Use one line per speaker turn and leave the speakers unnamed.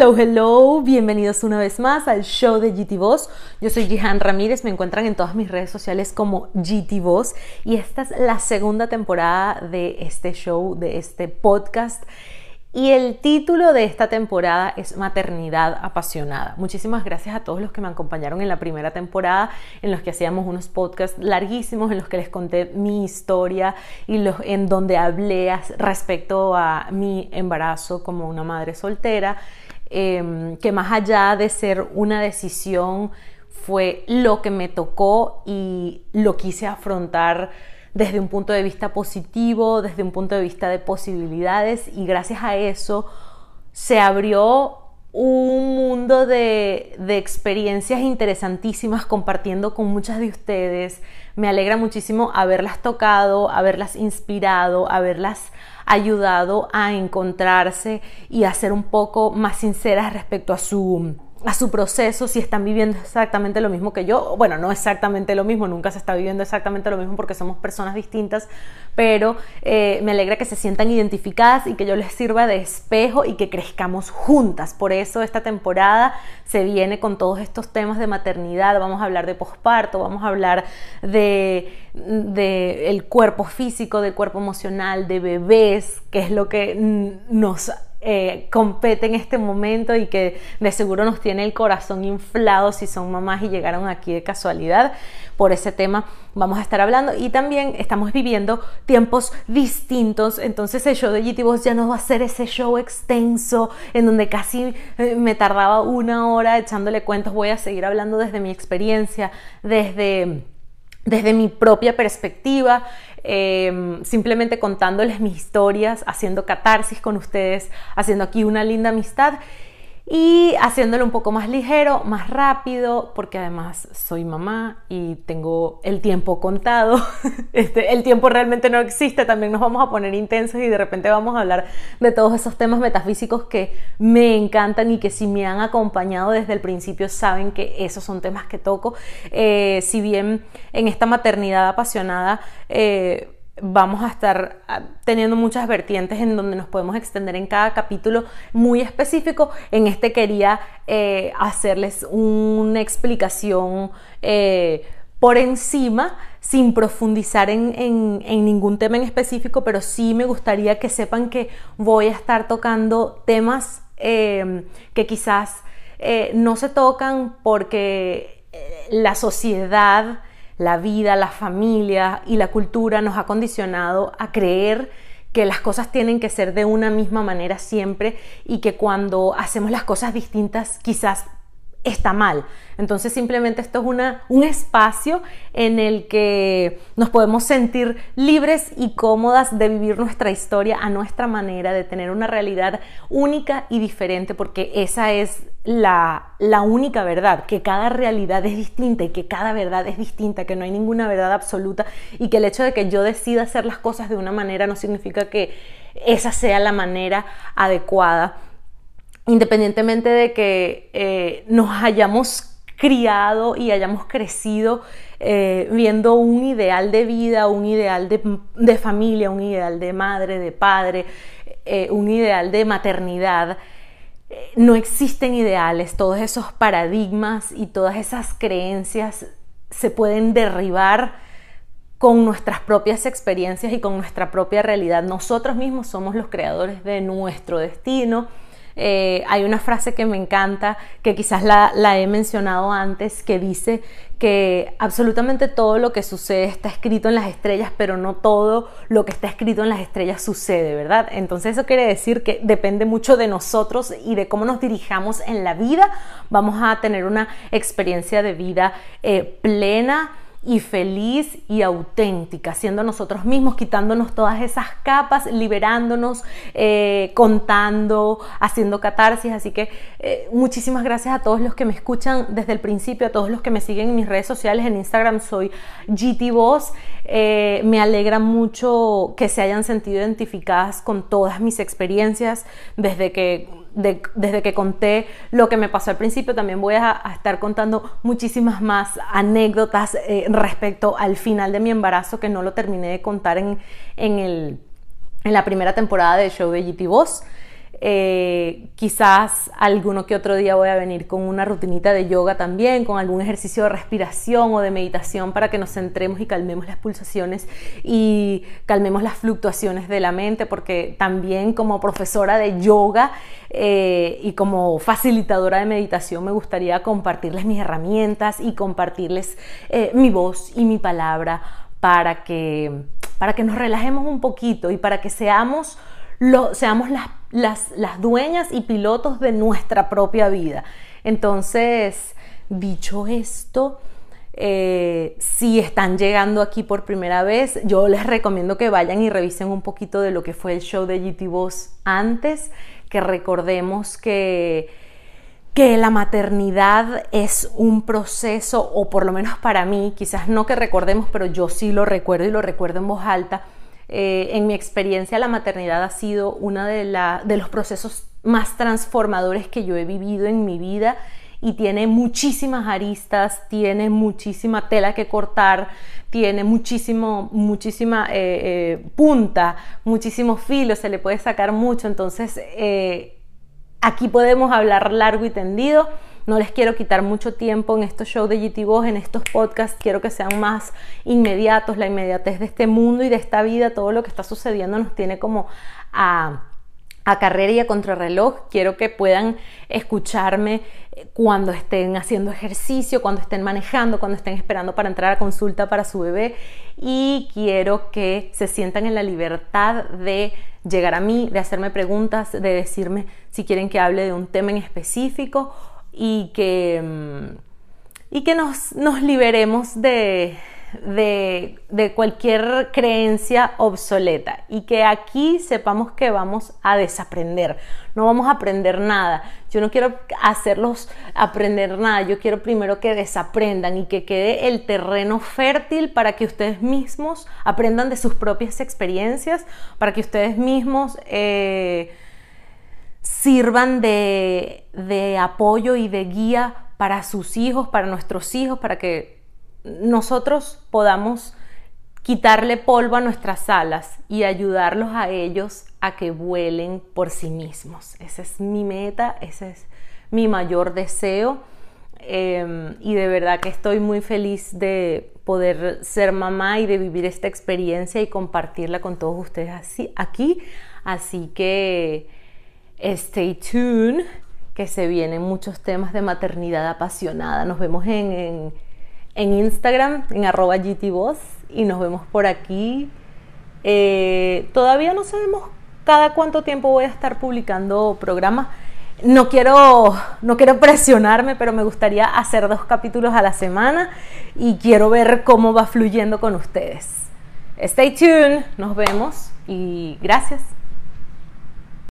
Hello, hello, bienvenidos una vez más al show de GT Voz. Yo soy Jihan Ramírez, me encuentran en todas mis redes sociales como GT Voz y esta es la segunda temporada de este show, de este podcast. Y el título de esta temporada es Maternidad apasionada. Muchísimas gracias a todos los que me acompañaron en la primera temporada, en los que hacíamos unos podcasts larguísimos, en los que les conté mi historia y los, en donde hablé respecto a mi embarazo como una madre soltera, em, que más allá de ser una decisión, fue lo que me tocó y lo quise afrontar desde un punto de vista positivo, desde un punto de vista de posibilidades. Y gracias a eso se abrió un de, experiencias interesantísimas compartiendo con muchas de ustedes. Me alegra muchísimo haberlas tocado, haberlas inspirado, haberlas ayudado a encontrarse y a ser un poco más sinceras respecto a su a su proceso, si están viviendo exactamente lo mismo que yo. Bueno, no exactamente lo mismo, nunca se está viviendo exactamente lo mismo porque somos personas distintas, pero eh, me alegra que se sientan identificadas y que yo les sirva de espejo y que crezcamos juntas. Por eso esta temporada se viene con todos estos temas de maternidad, vamos a hablar de posparto, vamos a hablar de, de el cuerpo físico, del cuerpo emocional, de bebés, que es lo que nos eh, compete en este momento y que de seguro nos tiene el corazón inflado si son mamás y llegaron aquí de casualidad. Por ese tema vamos a estar hablando y también estamos viviendo tiempos distintos, entonces el show de GT ya no va a ser ese show extenso en donde casi eh, me tardaba una hora echándole cuentos, voy a seguir hablando desde mi experiencia, desde desde mi propia perspectiva, em, simplemente contándoles mis historias, haciendo catarsis con ustedes, haciendo aquí una linda amistad y haciéndolo un poco más ligero, más rápido, porque además soy mamá y tengo el tiempo contado. Este, el tiempo realmente no existe, también nos vamos a poner intensos y de repente vamos a hablar de todos esos temas metafísicos que me encantan y que si me han acompañado desde el principio saben que esos son temas que toco. Eh, si bien en esta maternidad apasionada, eh, vamos a estar ah, teniendo muchas vertientes en donde nos podemos extender en cada capítulo muy específico. En este quería eh, hacerles una explicación eh, por encima, sin profundizar en, ningún tema en específico, pero sí me gustaría que sepan que voy a estar tocando temas eh, que quizás no se tocan porque la sociedad la vida, la familia y la cultura nos ha condicionado a creer que las cosas tienen que ser de una misma manera siempre y que cuando hacemos las cosas distintas quizás está mal. Entonces simplemente esto es una, un espacio en el que nos podemos sentir libres y cómodas de vivir nuestra historia a nuestra manera, de tener una realidad única y diferente, porque esa es la, la única verdad, que cada realidad es distinta y que cada verdad es distinta, que no hay ninguna verdad absoluta y que el hecho de que yo decida hacer las cosas de una manera no significa que esa sea la manera adecuada independientemente de que eh, nos hayamos criado y hayamos crecido eh, viendo un ideal de vida, un ideal de, familia, un ideal de madre, de padre, eh, un ideal de maternidad. No existen ideales, todos esos paradigmas y todas esas creencias se pueden derribar con nuestras propias experiencias y con nuestra propia realidad. Nosotros mismos somos los creadores de nuestro destino eh, hay una frase que me encanta, que quizás la, he mencionado antes, que dice que absolutamente todo lo que sucede está escrito en las estrellas, pero no todo lo que está escrito en las estrellas sucede, ¿verdad? Entonces eso quiere decir que depende mucho de nosotros y de cómo nos dirijamos en la vida, vamos a tener una experiencia de vida eh, plena y feliz y auténtica, siendo nosotros mismos, quitándonos todas esas capas, liberándonos, eh, contando, haciendo catarsis. Así que eh, muchísimas gracias a todos los que me escuchan desde el principio, a todos los que me siguen en mis redes sociales. En Instagram soy GT eh, me alegra mucho que se hayan sentido identificadas con todas mis experiencias desde que desde que conté lo que me pasó al principio, también voy a, estar contando muchísimas más anécdotas eh, respecto al final de mi embarazo que no lo terminé de contar en, en, el, en la primera temporada del show de GT Boss. Eh, quizás alguno que otro día voy a venir con una rutinita de yoga también, con algún ejercicio de respiración o de meditación para que nos centremos y calmemos las pulsaciones y calmemos las fluctuaciones de la mente, porque también como profesora de yoga eh, y como facilitadora de meditación me gustaría compartirles mis herramientas y compartirles eh, mi voz y mi palabra para que, para que nos relajemos un poquito y para que seamos seamos las, las, dueñas y pilotos de nuestra propia vida. Entonces, dicho esto, eh, si están llegando aquí por primera vez, yo les recomiendo que vayan y revisen un poquito de lo que fue el show de GT Boss antes, que recordemos que, que la maternidad es un proceso, o por lo menos para mí, quizás no que recordemos, pero yo sí lo recuerdo y lo recuerdo en voz alta, eh, en mi experiencia la maternidad ha sido uno de, los procesos más transformadores que yo he vivido en mi vida y tiene muchísimas aristas, tiene muchísima tela que cortar, tiene muchísimo, muchísima eh, eh, punta, muchísimo filo, se le puede sacar mucho. Entonces, aquí podemos hablar largo y tendido. No les quiero quitar mucho tiempo en estos shows de GT en estos podcasts. Quiero que sean más inmediatos, la inmediatez de este mundo y de esta vida. Todo lo que está sucediendo nos tiene como a a carrera y a contrarreloj. Quiero que puedan escucharme eh, cuando estén haciendo ejercicio, cuando estén manejando, cuando estén esperando para entrar a consulta para su bebé. Y quiero que se sientan en la libertad de llegar a mí, de hacerme preguntas, de decirme si quieren que hable de un tema en específico y que, mm, y que nos, nos liberemos de, de, cualquier creencia obsoleta y que aquí sepamos que vamos a desaprender, no vamos a aprender nada. Yo no quiero hacerlos aprender nada, yo quiero primero que desaprendan y que quede el terreno fértil para que ustedes mismos aprendan de sus propias experiencias, para que ustedes mismos... Eh, sirvan de, apoyo y de guía para sus hijos, para nuestros hijos, para que nosotros podamos quitarle polvo a nuestras alas y ayudarlos a ellos a que vuelen por sí mismos. Esa es mi meta, ese es mi mayor deseo. Em, y de verdad que estoy muy feliz de poder ser mamá y de vivir esta experiencia y compartirla con todos ustedes así, aquí. Así que Stay tuned, que se vienen muchos temas de maternidad apasionada. Nos vemos en, Instagram, en arroba GTVoz, y nos vemos por aquí. Eh, todavía no sabemos cada cuánto tiempo voy a estar publicando programas. No quiero, no quiero presionarme, pero me gustaría hacer dos capítulos a la semana y quiero ver cómo va fluyendo con ustedes. Stay tuned, nos vemos y gracias.